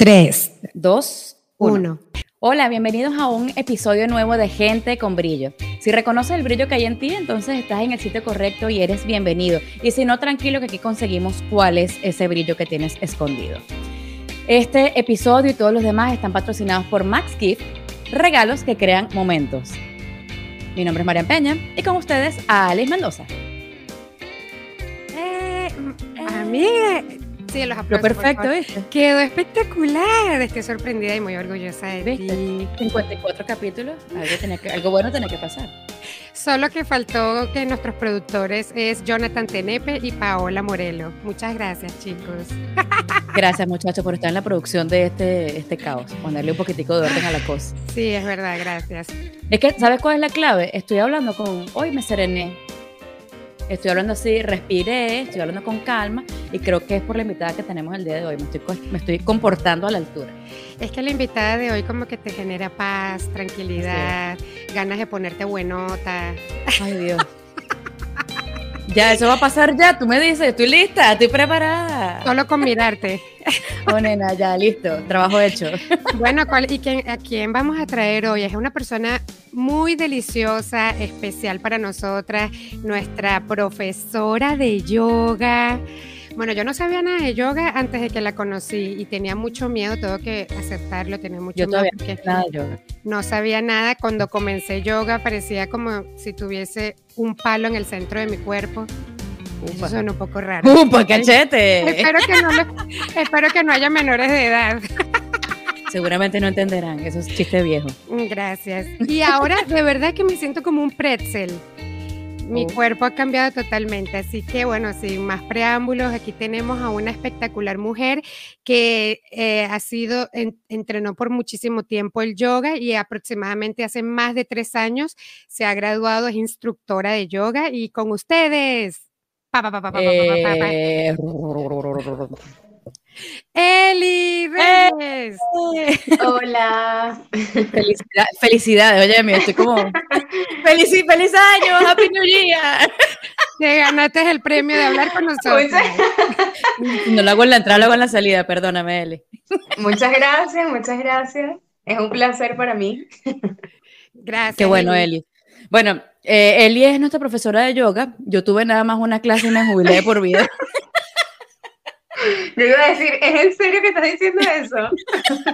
3, 2, 1. Hola, bienvenidos a un episodio nuevo de Gente con Brillo. Si reconoces el brillo que hay en ti, entonces estás en el sitio correcto y eres bienvenido. Y si no, tranquilo que aquí conseguimos cuál es ese brillo que tienes escondido. Este episodio y todos los demás están patrocinados por Max Gift, regalos que crean momentos. Mi nombre es María Peña y con ustedes a Alice Mendoza. Eh, a mí Sí, los aplausos. Lo perfecto, ¿viste? Quedó espectacular. Estoy sorprendida y muy orgullosa de ¿Viste? ti. 54 capítulos. Algo, bueno tenía que pasar. Solo que faltó que nuestros productores es Jonathan Tenepe y Paola Morelo. Muchas gracias, chicos. Gracias, muchachos, por estar en la producción de este, este caos. Ponerle un poquitico de orden a la cosa. Sí, es verdad, gracias. Es que, ¿sabes cuál es la clave? Estoy hablando con. Hoy me serené Estoy hablando así, respiré, estoy hablando con calma y creo que es por la invitada que tenemos el día de hoy. Me estoy, me estoy comportando a la altura. Es que la invitada de hoy como que te genera paz, tranquilidad, ganas de ponerte buenota. Ay Dios. Ya, eso va a pasar ya. Tú me dices, estoy lista, estoy preparada. Solo con mirarte. Oh, nena, ya, listo. Trabajo hecho. Bueno, ¿y a quién vamos a traer hoy? Es una persona muy deliciosa, especial para nosotras, nuestra profesora de yoga. Bueno, yo no sabía nada de yoga antes de que la conocí y tenía mucho miedo, tengo que aceptarlo, tenía mucho miedo. nada de yoga. No sabía nada. Cuando comencé yoga parecía como si tuviese un palo en el centro de mi cuerpo. Eso suena un poco raro. ¡Upa, cachete! Espero que, no espero que no haya menores de edad. Seguramente no entenderán, eso es chiste viejo. Gracias. Y ahora de verdad que me siento como un pretzel mi cuerpo ha cambiado totalmente. Así que bueno, sin más preámbulos, aquí tenemos a una espectacular mujer que eh, ha sido, entrenó por muchísimo tiempo el yoga y aproximadamente hace más de tres años se ha graduado, es instructora de yoga y con ustedes. Eli Reyes. Hola. felicidades, oye, mira, estoy como. ¡Feliz, feliz año! ¡Happy New Year! Te ganaste el premio de hablar con nosotros. No lo hago en la entrada, lo hago en la salida, perdóname, Eli. Muchas gracias, muchas gracias. Es un placer para mí. Gracias. Qué bueno, Eli. Bueno, eh, Eli es nuestra profesora de yoga. Yo tuve nada más una clase y me jubilé por vida. Yo iba a decir, ¿es en serio que estás diciendo eso?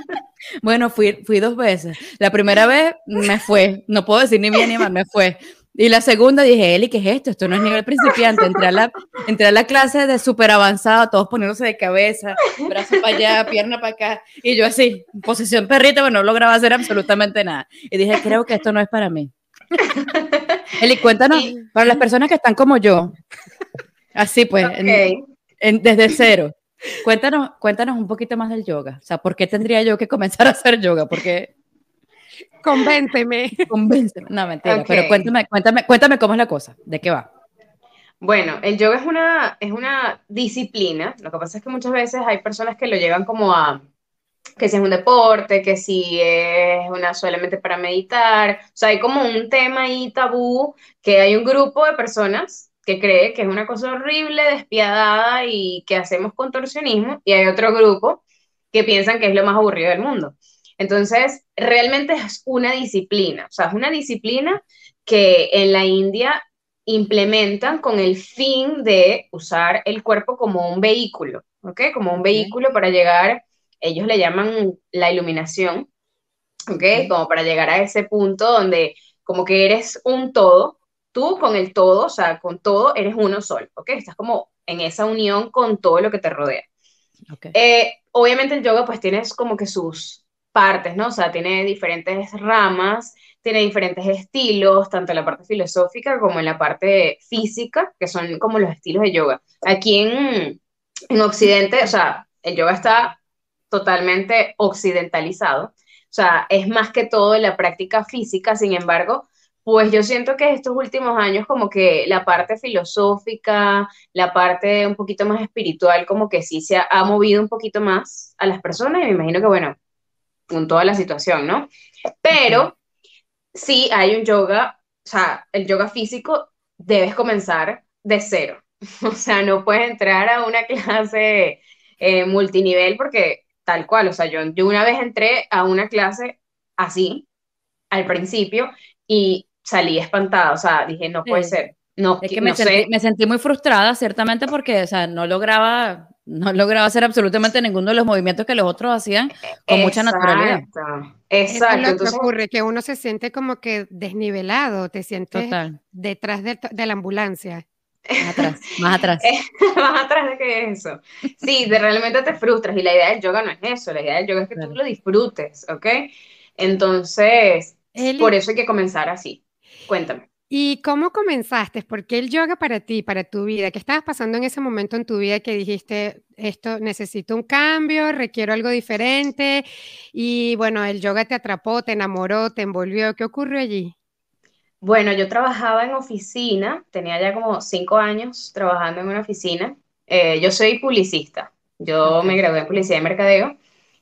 bueno, fui, fui dos veces. La primera vez me fue, no puedo decir ni bien ni mal, me fue. Y la segunda dije, Eli, ¿qué es esto? Esto no es nivel principiante. Entré a la, entré a la clase de súper avanzado, todos poniéndose de cabeza, brazo para allá, pierna para acá. Y yo así, posición perrita, pero no lograba hacer absolutamente nada. Y dije, creo que esto no es para mí. Eli, cuéntanos, para las personas que están como yo, así pues, desde cero. Cuéntanos, cuéntanos un poquito más del yoga. O sea, ¿por qué tendría yo que comenzar a hacer yoga? Porque Convénteme. Convénteme. No, mentira, pero cuéntame, cuéntame, cuéntame cómo es la cosa, ¿de qué va? Bueno, el yoga es una, es una disciplina. Lo que pasa es que muchas veces hay personas que lo llevan como a que si es un deporte, que si es una solamente para meditar. O sea, hay como un tema ahí tabú que hay un grupo de personas que cree que es una cosa horrible, despiadada y que hacemos contorsionismo, y hay otro grupo que piensan que es lo más aburrido del mundo. Entonces, realmente es una disciplina, o sea, es una disciplina que en la India implementan con el fin de usar el cuerpo como un vehículo, ¿ok? Como un vehículo para llegar, ellos le llaman la iluminación, ¿ok? Como para llegar a ese punto donde como que eres un todo, tú con el todo, o sea, con todo eres uno solo, ¿ok? Estás como en esa unión con todo lo que te rodea. Eh, obviamente el yoga pues tienes como que sus partes, ¿no? O sea, tiene diferentes ramas, tiene diferentes estilos, tanto en la parte filosófica como en la parte física, que son como los estilos de yoga. Aquí en, en Occidente, o sea, el yoga está totalmente occidentalizado, o sea, es más que todo la práctica física, sin embargo, pues yo siento que estos últimos años como que la parte filosófica, la parte un poquito más espiritual, como que sí se ha, movido un poquito más a las personas y me imagino que bueno, con toda la situación, ¿no? Pero sí hay un yoga, o sea, el yoga físico debes comenzar de cero. O sea, no puedes entrar a una clase eh, multinivel porque tal cual, o sea, yo, yo una vez entré a una clase así, al principio, y salí espantada, o sea, dije, no puede ser. No, es que me, sentí, me, sentí, muy frustrada, ciertamente, porque, o sea, no lograba, no lograba hacer absolutamente ninguno de los movimientos que los otros hacían con mucha naturalidad. Exacto. Eso es lo que ocurre, que uno se siente como que desnivelado, te sientes detrás de, de, la ambulancia. Más atrás, más atrás. más atrás de que eso. Sí, de realmente te frustras y la idea del yoga no es eso, la idea del yoga es que tú lo disfrutes, ¿ok? Entonces, por eso hay que comenzar así. Cuéntame. ¿Y cómo comenzaste? ¿Por qué el yoga para ti, para tu vida? ¿Qué estabas pasando en ese momento en tu vida que dijiste, esto necesito un cambio, requiero algo diferente? Y bueno, el yoga te atrapó, te enamoró, te envolvió. ¿Qué ocurrió allí? Bueno, yo trabajaba en oficina, tenía ya como cinco años trabajando en una oficina. Eh, yo soy publicista, yo me gradué en publicidad y mercadeo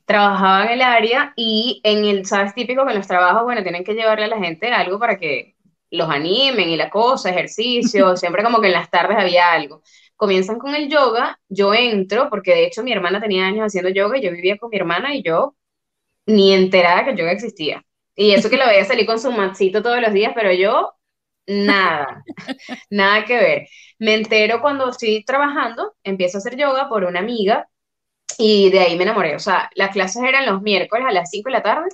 trabajaba en el área y en el, sabes, típico que en los trabajos, bueno, tienen que llevarle a la gente algo para que los animen y la cosa, ejercicio, siempre como que en las tardes había algo. Comienzan con el yoga, yo entro, porque de hecho mi hermana tenía años haciendo yoga y yo vivía con mi hermana y yo ni enterada que el yoga existía. Y eso que lo veía salir con su matcito todos los días, pero yo nada, nada que ver. Me entero cuando estoy trabajando, empiezo a hacer yoga por una amiga y de ahí me enamoré. O sea, las clases eran los miércoles a las 5 de la tarde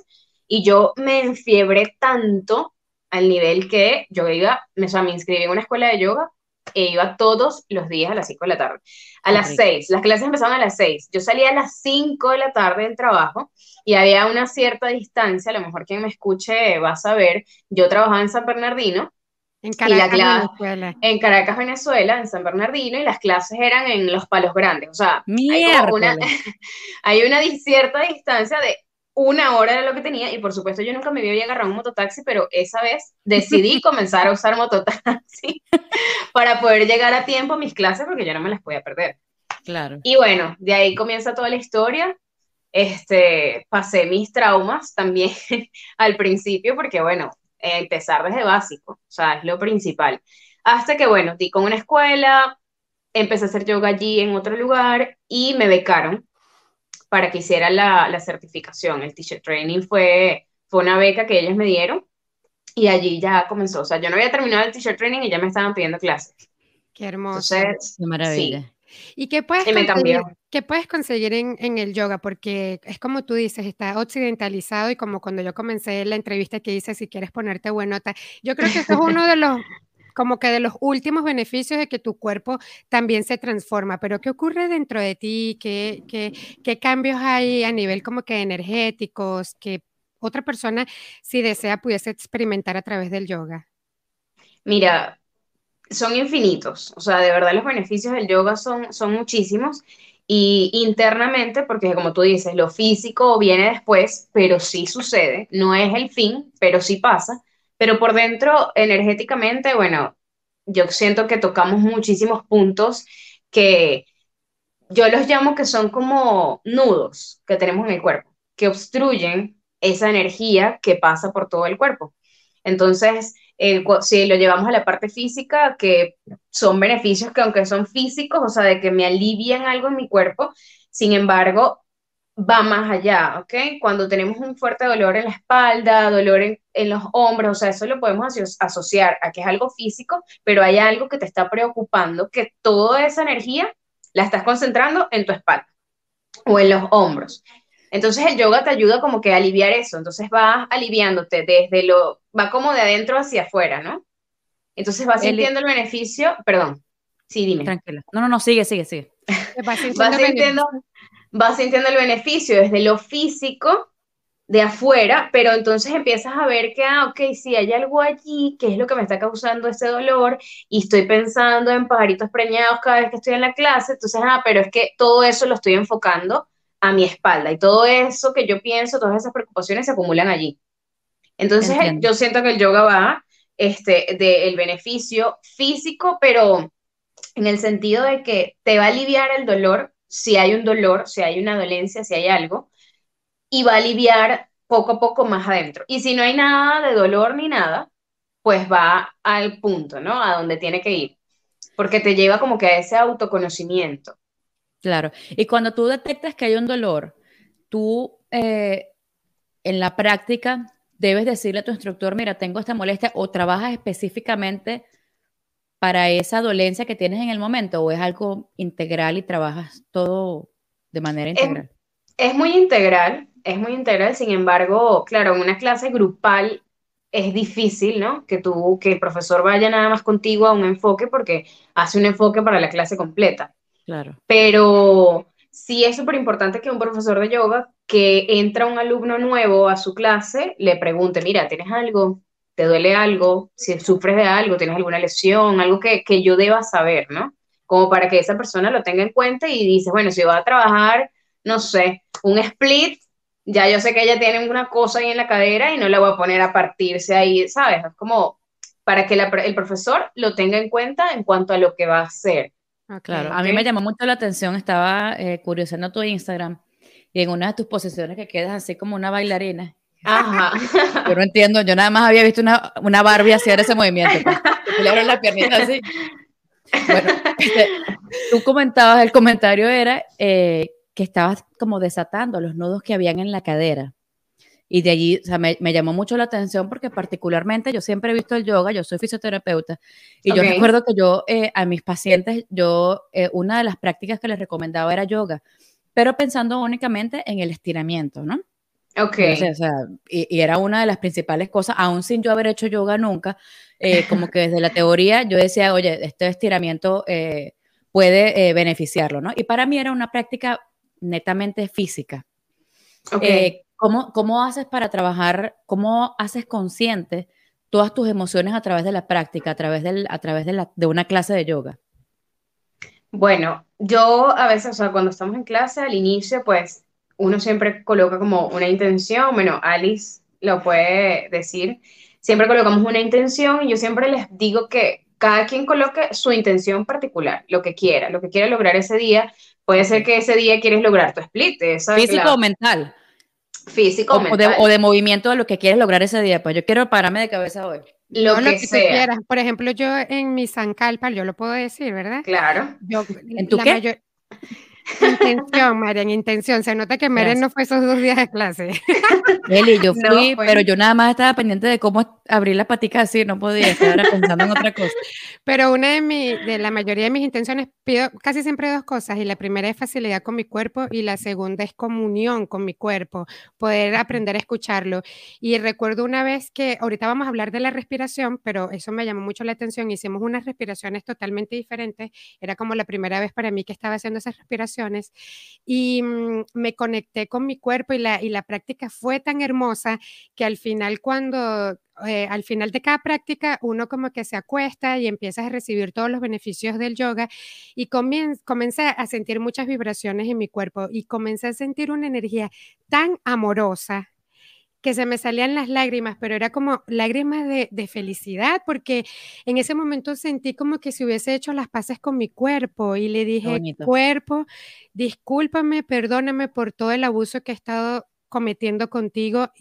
y yo me enfiebré tanto al nivel que yo iba, o sea, me inscribí en una escuela de yoga e iba todos los días a las 5 de la tarde. A las 6, las clases empezaban a las 6. Yo salía a las 5 de la tarde del trabajo y había una cierta distancia, a lo mejor quien me escuche va a saber, yo trabajaba en San Bernardino. En Caracas, Venezuela. En Caracas, Venezuela, en San Bernardino, y las clases eran en los palos grandes. O sea, hay una, hay una cierta distancia de una hora era lo que tenía y por supuesto yo nunca me había agarrado un mototaxi, pero esa vez decidí comenzar a usar mototaxi para poder llegar a tiempo a mis clases porque yo no me las podía perder. Claro. Y bueno, de ahí comienza toda la historia. Este, pasé mis traumas también al principio porque bueno, empezar desde básico, o sea, es lo principal. Hasta que bueno, di con una escuela, empecé a hacer yoga allí en otro lugar y me becaron para que hiciera la, la certificación. El teacher training fue, fue una beca que ellos me dieron y allí ya comenzó. O sea, yo no había terminado el teacher training y ya me estaban pidiendo clases. Qué hermoso. Qué maravilla. ¿Y qué puedes conseguir, ¿qué puedes conseguir en, en, el yoga? Porque es como tú dices, está occidentalizado y como cuando yo comencé la entrevista que hice, si quieres ponerte buenota, yo creo que eso es uno de los como que de los últimos beneficios de que tu cuerpo también se transforma, pero ¿qué ocurre dentro de ti? ¿Qué, qué, cambios hay a nivel como que energéticos que otra persona, si desea, pudiese experimentar a través del yoga? Mira, son infinitos, o sea, de verdad los beneficios del yoga son, son muchísimos y internamente, porque como tú dices, lo físico viene después, pero sí sucede, no es el fin, pero sí pasa pero por dentro, energéticamente, bueno, yo siento que tocamos muchísimos puntos que yo los llamo que son como nudos que tenemos en el cuerpo, que obstruyen esa energía que pasa por todo el cuerpo. Entonces, si lo llevamos a la parte física, que son beneficios que aunque son físicos, o sea, de que me alivian algo en mi cuerpo, sin embargo, va más allá, ¿ok? Cuando tenemos un fuerte dolor en la espalda, dolor en, los hombros, o sea, eso lo podemos asociar a que es algo físico, pero hay algo que te está preocupando, que toda esa energía la estás concentrando en tu espalda o en los hombros. Entonces el yoga te ayuda como que a aliviar eso, entonces va aliviándote desde lo, va como de adentro hacia afuera, ¿no? Entonces vas sintiendo el beneficio, perdón, sí, dime. Tranquila. No, no, no, sigue, sigue, sigue. Vas sintiendo, vas sintiendo el beneficio desde lo físico de afuera, pero entonces empiezas a ver que, ah, ok, sí, hay algo allí que es lo que me está causando ese dolor y estoy pensando en pajaritos preñados cada vez que estoy en la clase, entonces, ah, pero es que todo eso lo estoy enfocando a mi espalda y todo eso que yo pienso, todas esas preocupaciones se acumulan allí. Entonces, yo siento que el yoga va este, del beneficio físico, pero en el sentido de que te va a aliviar el dolor si hay un dolor, si hay una dolencia, si hay algo, y va a aliviar poco a poco más adentro. Y si no hay nada de dolor ni nada, pues va al punto, ¿no? A donde tiene que ir, porque te lleva como que a ese autoconocimiento. Claro, y cuando tú detectas que hay un dolor, tú eh, en la práctica debes decirle a tu instructor, mira, tengo esta molestia o trabajas específicamente para esa dolencia que tienes en el momento o es algo integral y trabajas todo de manera integral? Es, muy integral, es muy integral, sin embargo, claro, en una clase grupal es difícil, ¿no? Que tú, que el profesor vaya nada más contigo a un enfoque porque hace un enfoque para la clase completa. Claro. Pero sí es súper importante que un profesor de yoga que entra un alumno nuevo a su clase le pregunte, mira, ¿tienes algo? Te duele algo, si sufres de algo, tienes alguna lesión, algo que, que yo deba saber, ¿no? Como para que esa persona lo tenga en cuenta y dice, bueno, si va a trabajar, no sé, un split, ya yo sé que ella tiene una cosa ahí en la cadera y no la voy a poner a partirse ahí, ¿sabes? Es como para que el profesor lo tenga en cuenta en cuanto a lo que va a hacer. claro, a mí me llamó mucho la atención, estaba eh, curiosando tu Instagram y en una de tus posiciones que quedas así como una bailarina Ajá. Yo no entiendo, yo nada más había visto una, una Barbie hacer ese movimiento. Pues. Le abro la piernita así. Bueno, este, tú comentabas, el comentario era eh, que estabas como desatando los nudos que habían en la cadera. Y de allí, o sea, me, me, llamó mucho la atención porque particularmente yo siempre he visto el yoga, yo soy fisioterapeuta, y yo recuerdo que yo eh, a mis pacientes, yo, eh, una de las prácticas que les recomendaba era yoga, pero pensando únicamente en el estiramiento, ¿no? Ok. o sea, y, era una de las principales cosas, aún sin yo haber hecho yoga nunca, eh, como que desde la teoría yo decía, oye, este estiramiento eh, puede eh, beneficiarlo, ¿no? Y para mí era una práctica netamente física. Okay. ¿cómo, ¿Cómo haces para trabajar, cómo haces consciente todas tus emociones a través de la práctica, a través, del, a través de, la, de una clase de yoga? Bueno, yo a veces, o sea, cuando estamos en clase al inicio, pues uno siempre coloca como una intención, bueno, Alice lo puede decir, siempre colocamos una intención y yo siempre les digo que cada quien coloque su intención particular, lo que quiera, lo que quiera lograr ese día. Puede ser que ese día quieres lograr tu split. Físico o mental. Físico o, mental. O de, movimiento de lo que quieres lograr ese día. Pues yo quiero pararme de cabeza hoy. Lo, que, quieras. Por ejemplo, yo en mi Zancalpa, yo lo puedo decir, ¿verdad? Claro. Yo, ¿En tu qué? Intención, Marian, intención. Se nota que Meren no fue esos dos días de clase. Eli, yo fui, pero yo nada más estaba pendiente de cómo abrir la patica así, no podía estar pensando en otra cosa. Pero una de, mi, de la mayoría de mis intenciones, pido casi siempre dos cosas, y la primera es facilidad con mi cuerpo, y la segunda es comunión con mi cuerpo, poder aprender a escucharlo. Y recuerdo una vez que, ahorita vamos a hablar de la respiración, pero eso me llamó mucho la atención, hicimos unas respiraciones totalmente diferentes, era como la primera vez para mí que estaba haciendo esas respiraciones y mm, me conecté con mi cuerpo y la, y la práctica fue tan hermosa que al final cuando eh, al final de cada práctica uno como que se acuesta y empiezas a recibir todos los beneficios del yoga y comencé a sentir muchas vibraciones en mi cuerpo y comencé a sentir una energía tan amorosa que se me salían las lágrimas, pero era como lágrimas de, felicidad, porque en ese momento sentí como que si hubiese hecho las paces con mi cuerpo y le dije, cuerpo, discúlpame, perdóname por todo el abuso que he estado cometiendo contigo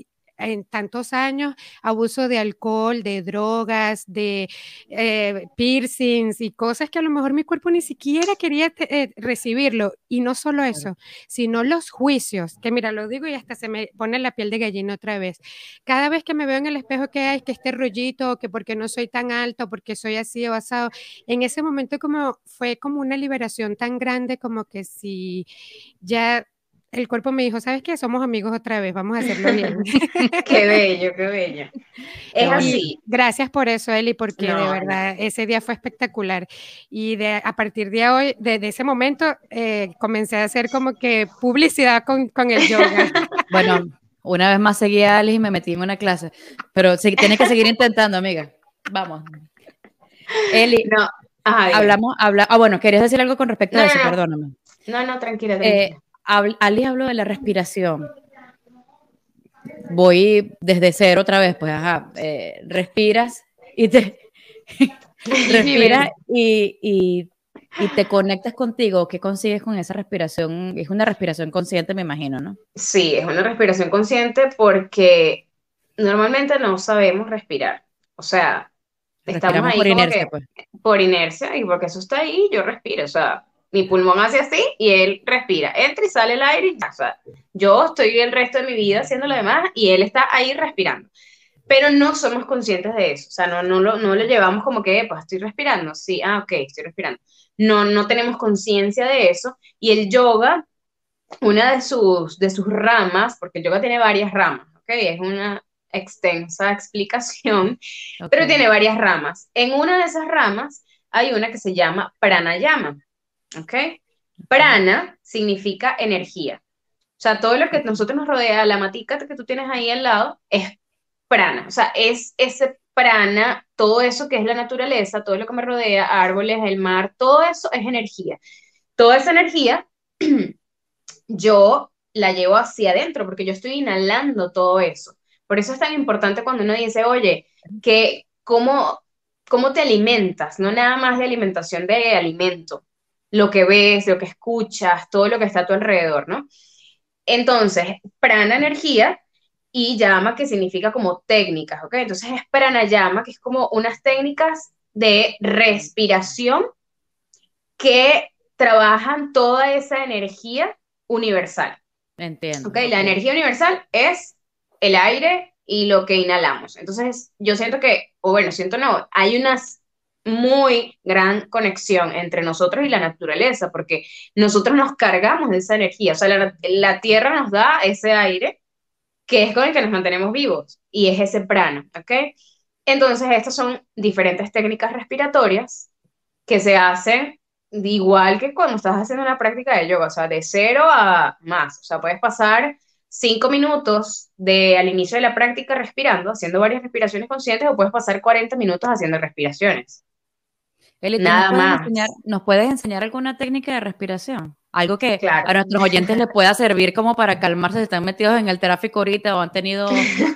en tantos años abuso de alcohol, de drogas, de eh, piercings y cosas que a lo mejor mi cuerpo ni siquiera quería eh, recibirlo. Y no solo eso, sino los juicios, que mira, lo digo y hasta se me pone la piel de gallina otra vez. Cada vez que me veo en el espejo que hay, que este rollito, que porque no soy tan alto, porque soy así o asado, en ese momento como fue como una liberación tan grande como que si ya el cuerpo me dijo, ¿sabes qué? Somos amigos otra vez, vamos a hacerlo bien. qué bello, qué bello. Es así. Gracias por eso, Eli, porque de verdad ese día fue espectacular. Y de, a partir de hoy, de, ese momento, eh, comencé a hacer como que publicidad con, con el yoga. bueno, una vez más seguí a Alice y me metí en una clase, pero tienes que seguir intentando, amiga. Vamos. Eli, no. hablamos, habla, ah, bueno, querías decir algo con respecto a eso, perdóname. No, no, tranquila. Eh, Ali habló de la respiración. Voy desde cero otra vez, pues, ajá, eh, respiras y te respiras y, y, te conectas contigo. ¿Qué consigues con esa respiración? Es una respiración consciente, me imagino, ¿no? Sí, es una respiración consciente porque normalmente no sabemos respirar. O sea, estamos ahí por inercia, pues. por inercia y porque eso está ahí, yo respiro. O sea, mi pulmón hace así y él respira, entra y sale el aire y. O sea, yo estoy el resto de mi vida haciendo lo demás y él está ahí respirando. Pero no somos conscientes de eso, o sea, no, no, lo, no lo llevamos como que, pues estoy respirando, sí, ah, ok, estoy respirando. No, no tenemos conciencia de eso y el yoga, una de sus, de sus ramas, porque el yoga tiene varias ramas, ok, es una extensa explicación, pero tiene varias ramas. En una de esas ramas hay una que se llama pranayama. ¿Ok? Prana significa energía. O sea, todo lo que nosotros nos rodea, la matica que tú tienes ahí al lado, es prana. O sea, es ese prana, todo eso que es la naturaleza, todo lo que me rodea, árboles, el mar, todo eso es energía. Toda esa energía yo la llevo hacia adentro porque yo estoy inhalando todo eso. Por eso es tan importante cuando uno dice, oye, que cómo, cómo te alimentas, no nada más de alimentación de alimento, lo que ves, lo que escuchas, todo lo que está a tu alrededor, ¿no? Entonces, prana energía y llama que significa como técnicas, ¿ok? Entonces es pranayama, que es como unas técnicas de respiración que trabajan toda esa energía universal. Entiendo. ¿Ok? La energía universal es el aire y lo que inhalamos. Entonces, yo siento que, o bueno, siento no, hay unas muy gran conexión entre nosotros y la naturaleza, porque nosotros nos cargamos de esa energía, o sea, la, tierra nos da ese aire que es con el que nos mantenemos vivos y es ese prano, ¿ok? Entonces, estas son diferentes técnicas respiratorias que se hacen igual que cuando estás haciendo una práctica de yoga, o sea, de cero a más, o sea, puedes pasar cinco minutos de, al inicio de la práctica respirando, haciendo varias respiraciones conscientes, o puedes pasar 40 minutos haciendo respiraciones. Nada más. ¿Nos puedes enseñar alguna técnica de respiración? Algo que a nuestros oyentes les pueda servir como para calmarse si están metidos en el tráfico ahorita o han tenido,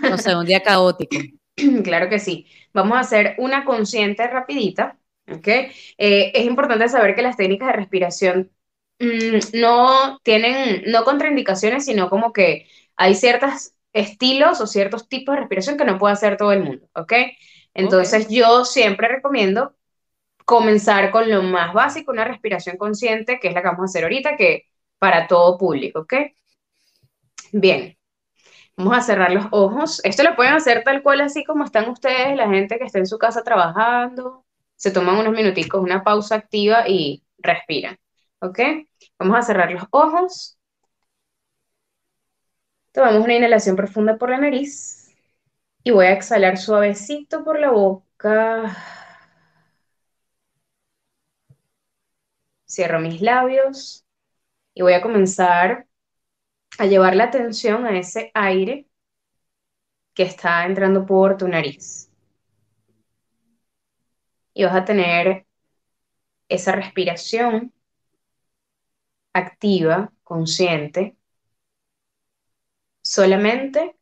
no sé, un día caótico. Claro que sí. Vamos a hacer una consciente rapidita, ¿ok? Eh, es importante saber que las técnicas de respiración mm, no tienen, no contraindicaciones, sino como que hay ciertos estilos o ciertos tipos de respiración que no puede hacer todo el mundo, ¿ok? Entonces yo siempre recomiendo comenzar con lo más básico, una respiración consciente, que es la que vamos a hacer ahorita, que para todo público, ¿ok? Bien, vamos a cerrar los ojos. Esto lo pueden hacer tal cual así como están ustedes, la gente que está en su casa trabajando, se toman unos minuticos, una pausa activa y respiran, ¿ok? Vamos a cerrar los ojos. Tomamos una inhalación profunda por la nariz y voy a exhalar suavecito por la boca. Cierro mis labios y voy a comenzar a llevar la atención a ese aire que está entrando por tu nariz. Y vas a tener esa respiración activa, consciente, solamente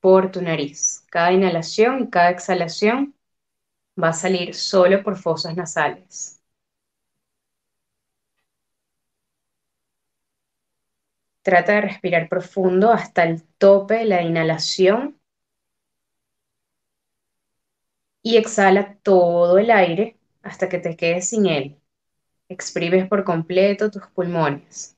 por tu nariz. Cada inhalación y cada exhalación va a salir solo por fosas nasales. Trata de respirar profundo hasta el tope de la inhalación y exhala todo el aire hasta que te quedes sin él. Exprimes por completo tus pulmones.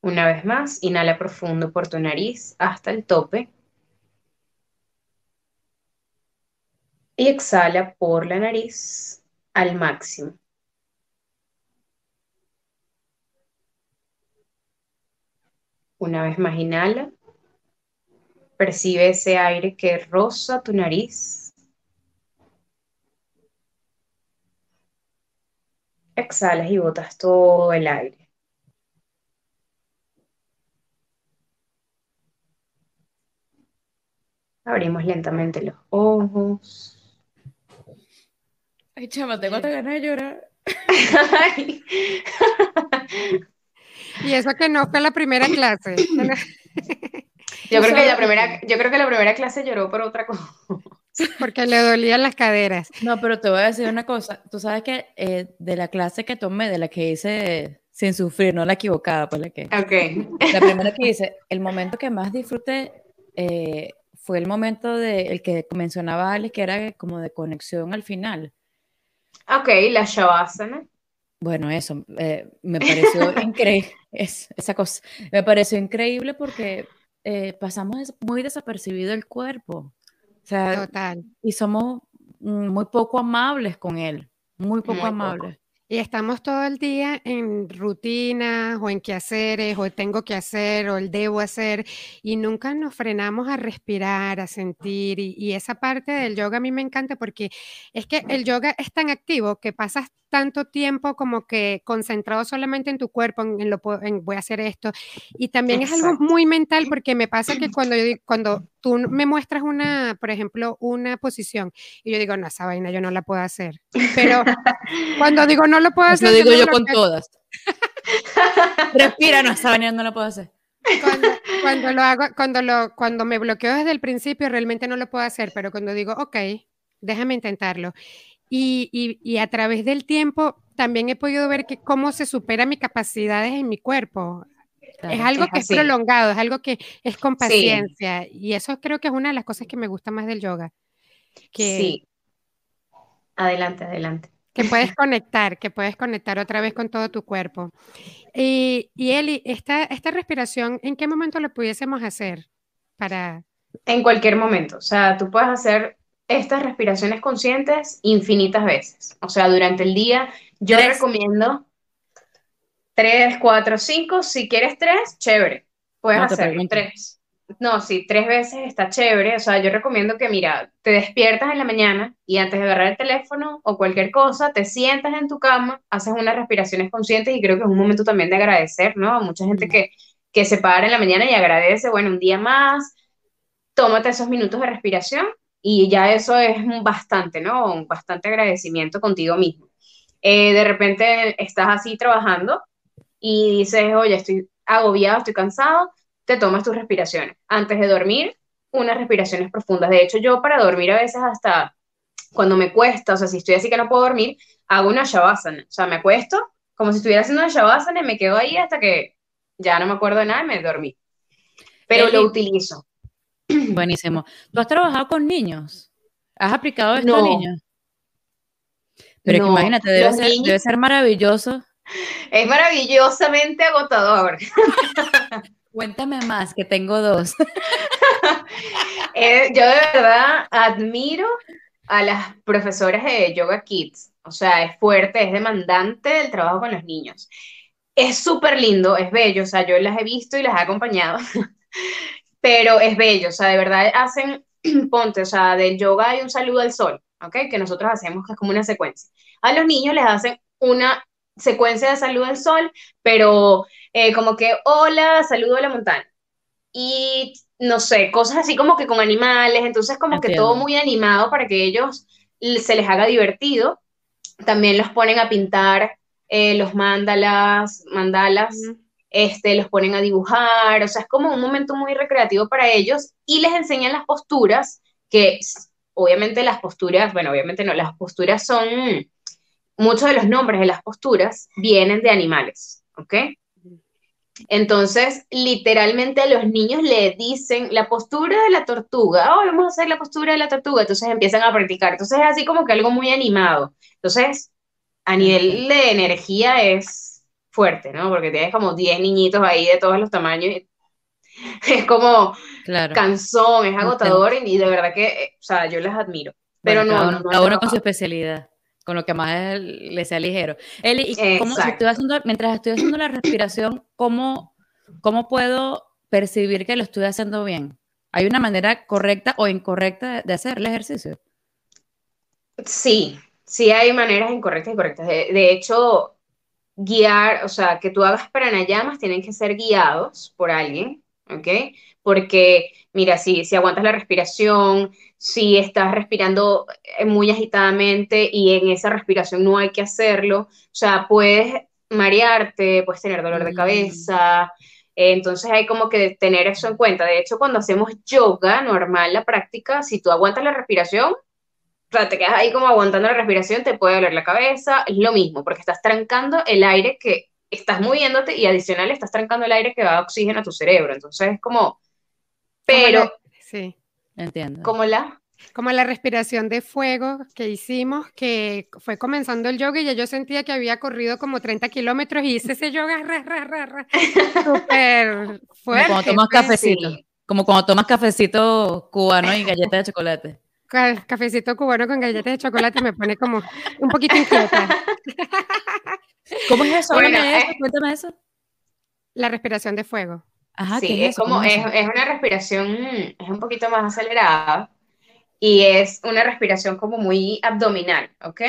Una vez más, inhala profundo por tu nariz hasta el tope. Y exhala por la nariz al máximo. Una vez más inhala. Percibe ese aire que roza tu nariz. Exhalas y botas todo el aire. Abrimos lentamente los ojos. Ay, chama, tengo ganas de llorar. Y eso que no fue la primera clase. Yo creo, que la primera, yo creo que la primera clase lloró por otra cosa. Porque le dolían las caderas. No, pero te voy a decir una cosa. Tú sabes que eh, de la clase que tomé, de la que hice sin sufrir, no la equivocada, pues la que. Ok. La primera que hice, el momento que más disfruté eh, fue el momento de el que mencionaba Alex, que era como de conexión al final. Ok, la Shavasana. Bueno, eso eh, me pareció increíble, esa cosa, me pareció increíble porque eh, pasamos muy desapercibido el cuerpo. O sea, Total. y somos mm, muy poco amables con él, muy poco Muy poco. amables. Y estamos todo el día en rutinas o en quehaceres o tengo que hacer o el debo hacer y nunca nos frenamos a respirar, a sentir y, y esa parte del yoga a mí me encanta porque es que el yoga es tan activo que pasas tanto tiempo como que concentrado solamente en tu cuerpo, en, en lo en voy a hacer esto y también es algo Exacto. muy mental porque me pasa que cuando yo cuando tú me muestras una, por ejemplo, una posición y yo digo, no, esa vaina yo no la puedo hacer, pero cuando digo no lo puedo Eso hacer, digo me yo con bloqueo. todas. Respira, no, esa vaina no la puedo hacer. cuando, cuando lo hago, cuando lo, cuando me bloqueo desde el principio, realmente no lo puedo hacer, pero cuando digo, ok, déjame intentarlo. Y, y, y a través del tiempo también he podido ver que cómo se superan mis capacidades en mi cuerpo. Es algo es que es prolongado, es algo que es con Sí. paciencia. Y eso creo que es una de las cosas que me gusta más del yoga. Que, Sí. Adelante, adelante. que puedes conectar, que puedes conectar otra vez con todo tu cuerpo. Y, y Eli, esta, esta respiración, ¿en qué momento lo pudiésemos hacer? Para, En cualquier momento. O sea, tú puedes hacer estas respiraciones conscientes infinitas veces. O sea, durante el día, yo Tres. recomiendo tres, cuatro, cinco. Si quieres tres, chévere. Puedes No hacerlo tres. No, sí, tres veces está chévere. O sea, yo recomiendo que, mira, te despiertas en la mañana y antes de agarrar el teléfono o cualquier cosa, te sientas en tu cama, haces unas respiraciones conscientes y creo que es un momento también de agradecer, ¿no? Mucha gente que, que se para en la mañana y agradece, bueno, un día más, tómate esos minutos de respiración y ya eso es bastante, ¿no? Un bastante agradecimiento contigo mismo. Eh, de repente estás así trabajando y dices, oye, estoy agobiado, estoy cansado, te tomas tus respiraciones. Antes de dormir, unas respiraciones profundas. De hecho, yo para dormir a veces hasta cuando me cuesta, o sea, si estoy así que no puedo dormir, hago una shavasana. O sea, me acuesto como si estuviera haciendo una shavasana y me quedo ahí hasta que ya no me acuerdo de nada y me dormí. Pero Eli- lo utilizo. Buenísimo. ¿Tú has trabajado con niños? ¿Has aplicado esto a niños? Pero que No, imagínate, debe ser, niños- debe ser maravilloso. Es maravillosamente agotador. Cuéntame más, que tengo dos. Eh, yo de verdad admiro a las profesoras de Yoga Kids. O sea, es fuerte, es demandante el trabajo con los niños. Es súper lindo, es bello. O sea, yo las he visto y las he acompañado. Pero es bello. O sea, de verdad hacen, ponte, o sea, del yoga hay un saludo al sol, ¿ok? Que nosotros hacemos, que es como una secuencia. A los niños les hacen una secuencia de saludo al sol, pero eh, como que, hola, saludo a la montaña. Y no sé, cosas así como que con animales, entonces como que todo muy animado para que ellos se les haga divertido. También los ponen a pintar eh, los mandalas, mandalas. Este, los ponen a dibujar, o sea, es como un momento muy recreativo para ellos y les enseñan las posturas, que obviamente las posturas, bueno, obviamente no, las posturas son, muchos de los nombres de las posturas vienen de animales, ¿ok? Entonces, literalmente a los niños le dicen la postura de la tortuga, oh, vamos a hacer la postura de la tortuga, entonces empiezan a practicar, entonces es así como que algo muy animado, entonces a nivel de energía es fuerte, ¿no? Porque tienes como 10 niñitos ahí de todos los tamaños, y es como Claro. cansón, es agotador y, y de verdad que, eh, o sea, yo las admiro, pero Bueno, no, cada no, uno, no he cada uno con su especialidad, con lo que más le sea ligero. Eli, ¿y cómo, si estoy haciendo, mientras estoy haciendo la respiración, ¿cómo, ¿cómo puedo percibir que lo estoy haciendo bien? ¿Hay una manera correcta o incorrecta de- de hacer el ejercicio? Sí, sí hay maneras incorrectas y correctas. De, de hecho, guiar, o sea, que tú hagas pranayamas tienen que ser guiados por alguien, ¿ok? Porque, mira, si, si aguantas la respiración, si estás respirando eh, muy agitadamente y en esa respiración no hay que hacerlo, o sea, puedes marearte, puedes tener dolor de cabeza. eh, Entonces hay como que tener eso en cuenta. De hecho, cuando hacemos yoga normal, la práctica, si tú aguantas la respiración, o sea, te quedas ahí como aguantando la respiración, te puede doler la cabeza, es lo mismo, porque estás trancando el aire que estás moviéndote y adicional estás trancando el aire que da oxígeno a tu cerebro. Entonces es como, Como pero, la- sí. Entiendo. como la, como la respiración de fuego que hicimos, que fue comenzando el yoga y ya yo sentía que había corrido como 30 kilómetros y hice ese yoga ra, ra, ra, ra, súper fuerte. Como cuando tomas cafecito, como cuando tomas cafecito cubano y galletas de chocolate. Cafecito cubano con galletas de chocolate me pone como un poquito inquieta. ¿Cómo es eso? Eh, Cuéntame eso. La respiración de fuego. Ajá, sí, es, como, es, es, una respiración, es un poquito más acelerada y es una respiración como muy abdominal, ¿ok?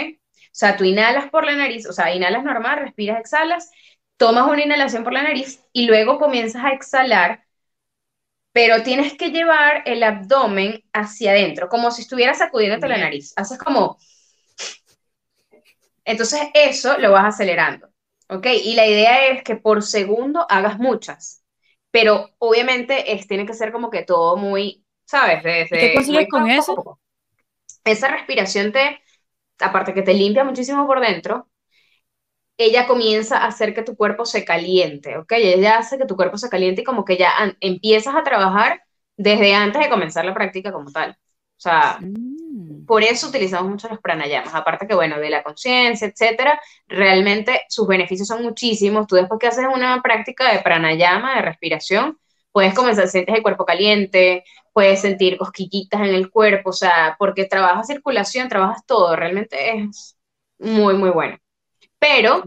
O sea, tú inhalas por la nariz, o sea, inhalas normal, respiras, exhalas, tomas una inhalación por la nariz y luego comienzas a exhalar, pero tienes que llevar el abdomen hacia adentro, como si estuvieras sacudiéndote la nariz. Haces como... Entonces eso lo vas acelerando, ¿ok? Y la idea es que por segundo hagas muchas, pero obviamente es, tiene que ser como que todo muy ¿sabes? ¿Qué consigues con eso? Esa respiración te, aparte que te limpia muchísimo por dentro, ella comienza a hacer que tu cuerpo se caliente, ¿ok? Ella hace que tu cuerpo se caliente y como que ya empiezas a trabajar desde antes de comenzar la práctica como tal. O sea, mm. por eso utilizamos mucho los pranayamas. Aparte que, bueno, de la conciencia, etcétera, realmente sus beneficios son muchísimos. Tú después que haces una práctica de pranayama, de respiración, puedes comenzar, sientes el cuerpo caliente, puedes sentir cosquillitas en el cuerpo, o sea, porque trabajas circulación, trabajas todo, realmente es muy, muy bueno. Pero,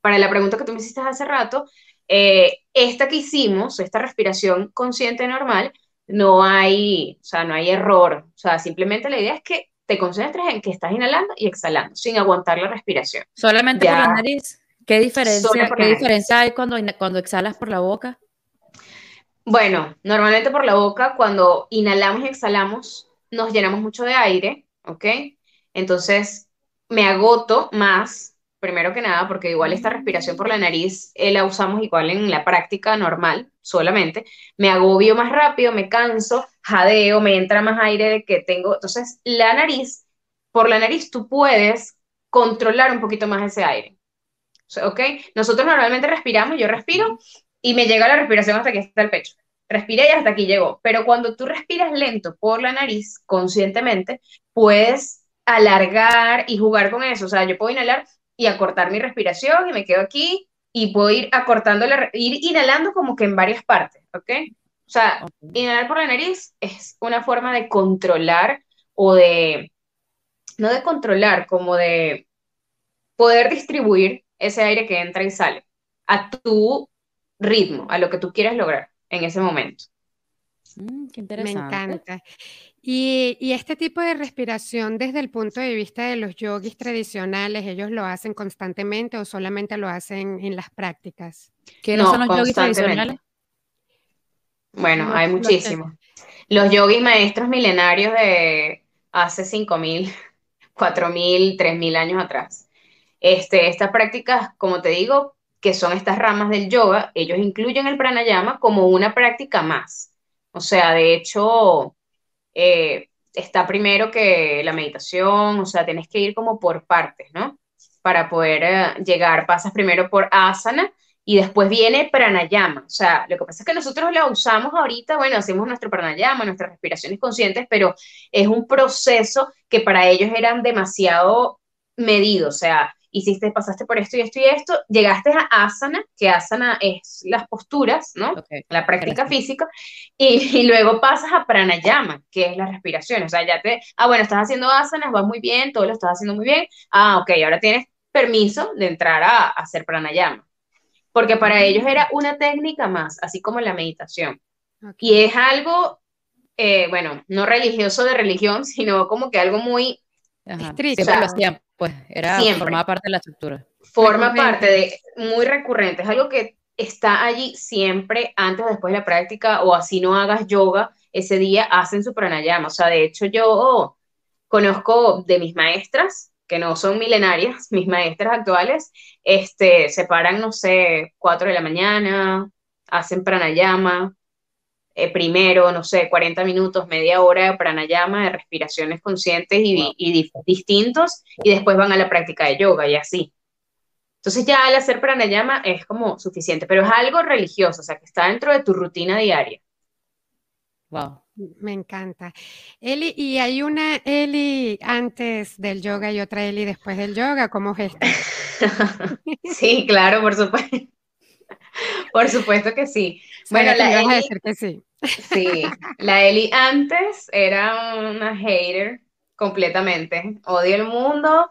para la pregunta que tú me hiciste hace rato, eh, esta que hicimos, esta respiración consciente normal, no hay, o sea, no hay error, o sea, simplemente la idea es que te concentres en que estás inhalando y exhalando, sin aguantar la respiración. Solamente por la nariz. ¿Qué diferencia, ¿qué diferencia hay cuando, cuando exhalas por la boca? Bueno, normalmente por la boca, cuando inhalamos y exhalamos, nos llenamos mucho de aire, ¿ok? Entonces, me agoto más, primero que nada, porque igual esta respiración por la nariz eh, la usamos igual en la práctica normal, solamente. Me agobio más rápido, me canso, jadeo, me entra más aire de que tengo. Entonces, la nariz, por la nariz tú puedes controlar un poquito más ese aire. ¿Ok? Nosotros normalmente respiramos, yo respiro y me llega la respiración hasta que está el pecho. Respiré y hasta aquí llegó. Pero cuando tú respiras lento por la nariz, conscientemente, puedes alargar y jugar con eso. O sea, yo puedo inhalar y acortar mi respiración y me quedo aquí y puedo ir acortando, la, ir inhalando como que en varias partes, ¿ok? O sea, inhalar por la nariz es una forma de controlar o de, no de controlar, como de poder distribuir ese aire que entra y sale a tu ritmo, a lo que tú quieres lograr en ese momento. Mm, qué interesante. Me encanta. Y, y, este tipo de respiración desde el punto de vista de los yogis tradicionales, ¿ellos lo hacen constantemente o solamente lo hacen en las prácticas? ¿Qué no, son los yogis tradicionales? Bueno, hay muchísimos. Los yogis maestros milenarios de hace 5.000, 4.000, 3.000 años atrás. Este, estas prácticas, como te digo, que son estas ramas del yoga, ellos incluyen el pranayama como una práctica más. O sea, de hecho, eh, está primero que la meditación, o sea, tienes que ir como por partes, ¿no? Para poder eh, llegar, pasas primero por asana y después viene pranayama. O sea, lo que pasa es que nosotros la usamos ahorita, bueno, hacemos nuestro pranayama, nuestras respiraciones conscientes, pero es un proceso que para ellos eran demasiado medido, o sea, hiciste, pasaste por esto y esto y esto, llegaste a asana, que asana es las posturas, ¿no? La práctica física, y, luego pasas a pranayama, que es la respiración, o sea, ya te, ah, bueno, estás haciendo asanas, vas muy bien, todo lo estás haciendo muy bien, ah, ok, ahora tienes permiso de entrar a, hacer pranayama, porque para ellos era una técnica más, así como la meditación, y es algo, eh, bueno, no religioso de religión, sino como que algo muy estricto pues era formaba parte de la estructura. Forma parte de, muy recurrente, es algo que está allí siempre antes o después de la práctica, o así no hagas yoga, ese día hacen su pranayama. O sea, de hecho yo conozco de mis maestras, que no son milenarias, mis maestras actuales, este, se paran, no sé, 4 de la mañana, hacen pranayama, eh, primero, no sé, 40 minutos, media hora de pranayama, de respiraciones conscientes y, distintos, y después van a la práctica de yoga y así. Entonces ya al hacer pranayama es como suficiente, pero es algo religioso, o sea, que está dentro de tu rutina diaria. Wow, Me encanta. Eli, ¿y hay una Eli antes del yoga y otra Eli después del yoga? ¿Cómo es esto? sí, claro, por supuesto. Por supuesto que sí. Bueno, la Eli, a decir que sí. Sí, la Eli antes era una hater completamente. Odio el mundo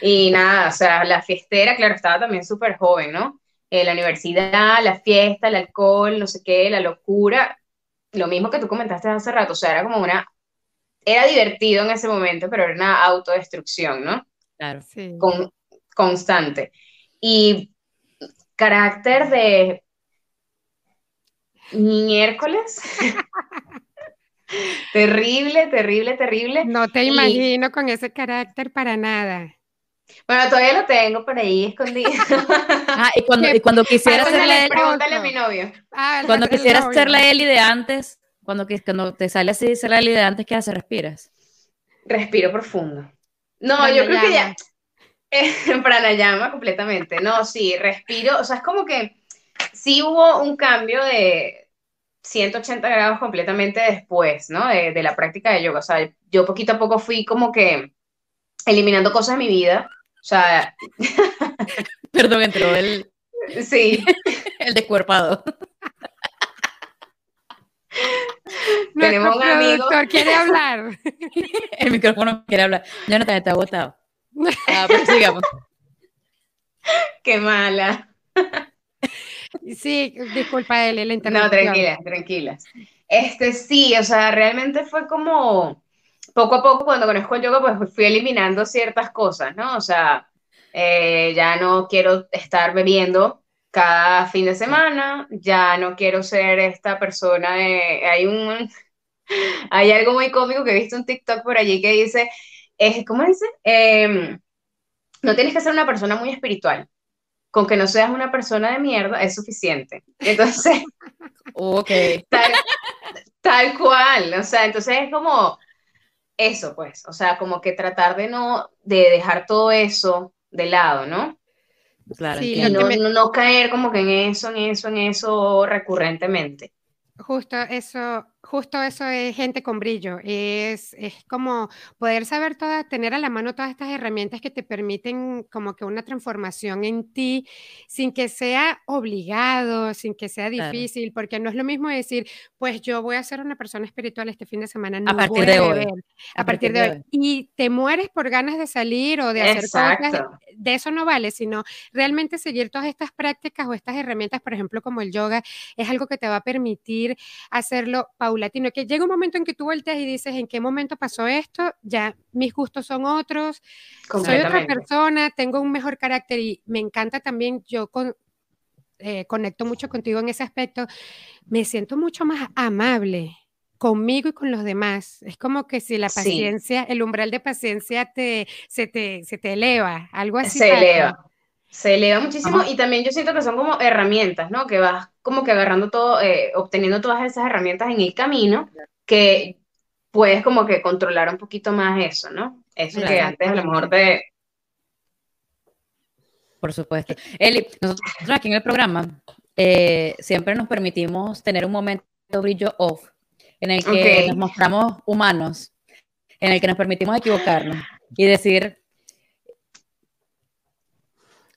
y nada, o sea, la fiestera, claro, estaba también súper joven, ¿no? Eh, la universidad, la fiesta, el alcohol, no sé qué, la locura. Lo mismo que tú comentaste hace rato, o sea, era como una... Era divertido en ese momento, pero era una autodestrucción, ¿no? Claro. Sí. Con, constante. Y carácter de miércoles. terrible, terrible, terrible. No te imagino con ese carácter para nada. Bueno, todavía lo tengo por ahí escondido. ah, y cuando, y cuando quisiera ser la Pregúntale a mi novio. Ah, cuando quisieras ser la Eli de antes, cuando, cuando te sale así ser la Eli de antes, ¿qué haces? ¿Respiras? Respiro profundo. No, yo creo que ya. Eh, pranayama completamente. No, sí, respiro. O sea, es como que sí hubo un cambio de 180 grados completamente después, ¿no? De, de la práctica de yoga. O sea, yo poquito a poco fui como que eliminando cosas de mi vida. O sea. Perdón, entró el. Sí. el descuerpado. Tenemos un amigo. quiere hablar. el micrófono quiere hablar. Te está agotado. Ah, pero sigamos. Qué mala. Sí, disculpa, él, el No, tranquilas, tranquilas. Este sí, o sea, realmente fue como poco a poco cuando conozco el yoga, pues fui eliminando ciertas cosas, ¿no? O sea, eh, ya no quiero estar bebiendo cada fin de semana, ya no quiero ser esta persona de... Hay un... Hay algo muy cómico que he visto en TikTok por allí que dice, es, ¿cómo dice? Em, no tienes que ser una persona muy espiritual. Con que no seas una persona de mierda es suficiente. Entonces, ok. Tal, tal cual. O sea, entonces es como, eso, pues, o sea, como que tratar de no, de dejar todo eso de lado, ¿no? Claro, y no, no, caer como que en eso, en eso, en eso recurrentemente. Justo eso, justo eso es gente con brillo. Es, es como poder saber todas, tener a la mano todas estas herramientas que te permiten como que una transformación en ti sin que sea obligado, sin que sea difícil, porque no es lo mismo decir, pues yo voy a ser una persona espiritual este fin de semana, no a partir de hoy. A, partir, de, hoy. Y te mueres por ganas de salir o de hacer cosas, de eso no vale, sino realmente seguir todas estas prácticas o estas herramientas, por ejemplo, como el yoga, es algo que te va a permitir hacerlo paulatino, que llega un momento en que tú volteas y dices, ¿en qué momento pasó esto? Ya mis gustos son otros, soy otra persona, tengo un mejor carácter y me encanta también, yo con, eh, conecto mucho contigo en ese aspecto, me siento mucho más amable conmigo y con los demás. Es como que si la paciencia, el umbral de paciencia te, se, te, se te eleva, algo así. Se eleva. Se eleva muchísimo y también yo siento que son como herramientas, ¿no? Que vas como que agarrando todo, eh, obteniendo todas esas herramientas en el camino que puedes como que controlar un poquito más eso, ¿no? Eso que antes a lo mejor de... Por supuesto. Eli, nosotros aquí en el programa eh, siempre nos permitimos tener un momento brillo off en el que nos mostramos humanos, en el que nos permitimos equivocarnos y decir,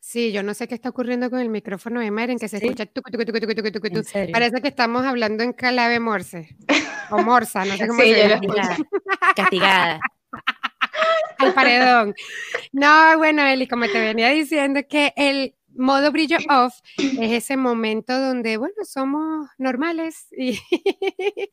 Sí, yo no sé qué está ocurriendo con el micrófono de Maren, que se escucha Parece que estamos hablando en clave morse. O morsa, no sé cómo se llama. Castigada. Al paredón. No, bueno, Eli, como te venía diciendo, que el modo brillo off es ese momento donde, bueno, somos normales y,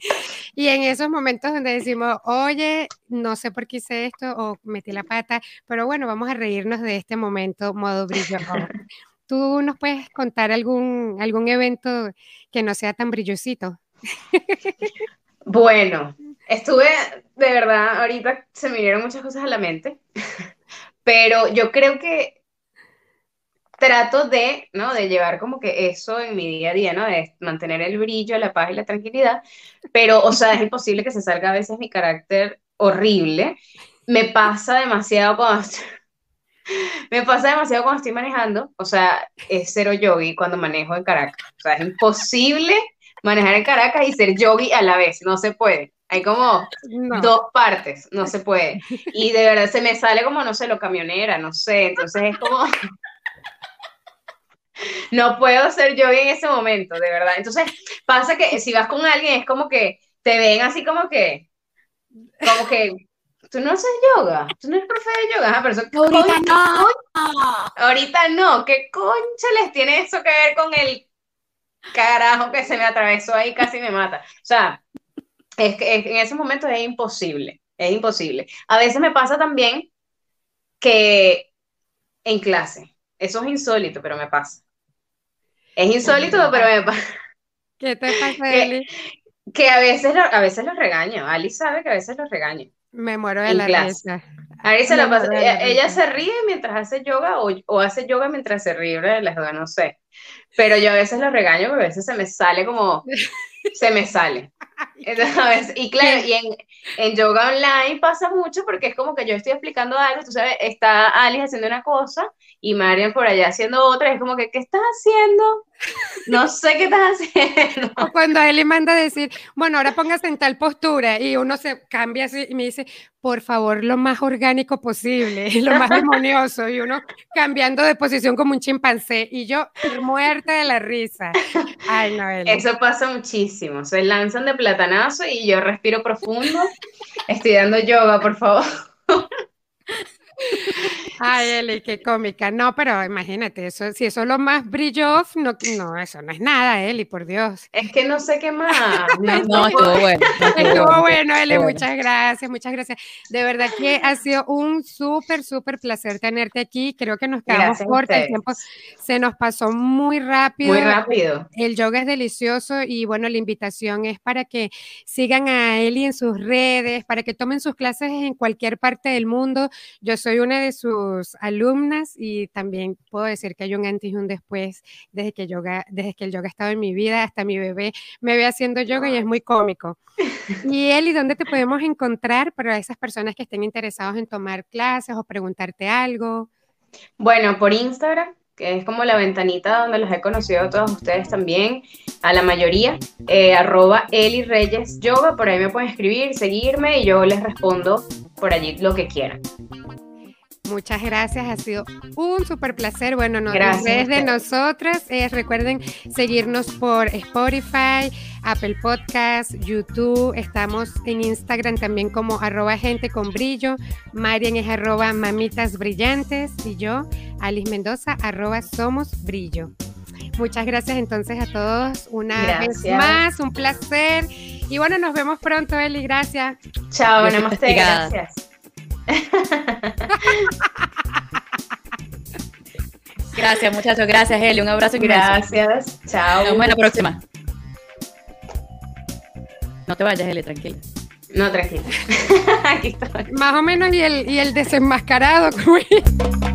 y en esos momentos donde decimos, oye, no sé por qué hice esto o metí la pata, pero bueno, vamos a reírnos de este momento modo brillo off. ¿Tú nos puedes contar algún, algún evento que no sea tan brillosito? Bueno, estuve, de verdad, ahorita se me vinieron muchas cosas a la mente, pero yo creo que trato de, ¿no? De llevar como que eso en mi día a día, ¿no? De mantener el brillo, la paz y la tranquilidad, pero, o sea, es imposible que se salga a veces mi carácter horrible. Me pasa demasiado cuando... Me pasa demasiado cuando estoy manejando, o sea, es cero yogi cuando manejo en Caracas. O sea, es imposible manejar en Caracas y ser yogi a la vez, no se puede. Hay como dos partes, no se puede. Y de verdad se me sale como, no sé, lo camionera, no sé. Entonces es como... no puedo ser yo en ese momento, de verdad. Entonces pasa que si vas con alguien es como que te ven así como que, como que, tú no haces yoga, tú no eres profe de yoga, pero eso, ahorita no. ahorita no, ¿qué concha les tiene eso que ver con el carajo que se me atravesó ahí casi me mata? O sea, es que en ese momento es imposible, es imposible. A veces me pasa también que en clase, eso es insólito, pero me pasa. Es insólito, pero me pasa. ¿Qué te pasa, Eli? Que a veces, lo, a veces los regaño. Ali sabe que a veces los regaño. Me muero de la risa. se la pasa. Ella, se ríe mientras hace yoga o, o, hace yoga mientras se ríe de las no sé. Pero yo a veces los regaño porque a veces se me sale como, se me sale. y claro, y en, en, yoga online pasa mucho porque es como que yo estoy explicando algo, tú sabes, está Alice haciendo una cosa y Marian por allá haciendo otra, es como que, ¿qué estás haciendo? No sé qué estás haciendo. O cuando él le manda a decir, bueno, ahora póngase en tal postura y uno se cambia así y me dice, por favor, lo más orgánico posible, lo más armonioso y uno cambiando de posición como un chimpancé y yo muerta de la risa. Ay, no, Eso pasa muchísimo, se lanzan de platanazo y yo respiro profundo, estoy dando yoga, por favor. Ay, Eli, qué cómica. No, pero imagínate, eso, si eso es lo más brillo no, no, eso no es nada, Eli, por Dios. Es que no sé qué más. No, estuvo bueno. estuvo bueno, Eli, muchas gracias, muchas gracias. De verdad que ha sido un súper, súper placer tenerte aquí. Creo que nos quedamos cortos, el tiempo se nos pasó muy rápido. Muy rápido. El yoga es delicioso y bueno, la invitación es para que sigan a Eli en sus redes, para que tomen sus clases en cualquier parte del mundo. Yo soy una de sus alumnas y también puedo decir que hay un antes y un después desde que, yoga, desde que el yoga ha estado en mi vida, hasta mi bebé me ve haciendo yoga y es muy cómico. Y Eli, ¿dónde te podemos encontrar para esas personas que estén interesados en tomar clases o preguntarte algo? Bueno, por Instagram, que es como la ventanita donde los he conocido a todos ustedes también, a la mayoría, eh, arroba Eli Reyes Yoga, por ahí me pueden escribir, seguirme y yo les respondo por allí lo que quieran. Muchas gracias, ha sido un súper placer. Bueno, no, gracias nosotras, eh, recuerden seguirnos por Spotify, Apple Podcast, YouTube, estamos en Instagram también como arroba gente con brillo, Marian es arroba mamitas brillantes y yo, Alice Mendoza, arroba somos brillo. Muchas gracias entonces a todos una vez más, un placer. Y bueno, nos vemos pronto, Eli, gracias. Chao, namaste, gracias. Gracias, muchachos. Gracias, Eli. Un abrazo Gracias. Chao. Nos vemos la próxima. No te vayas, Eli, tranquila. No, tranquila. Aquí estoy. Más o menos, y el, y el desenmascarado.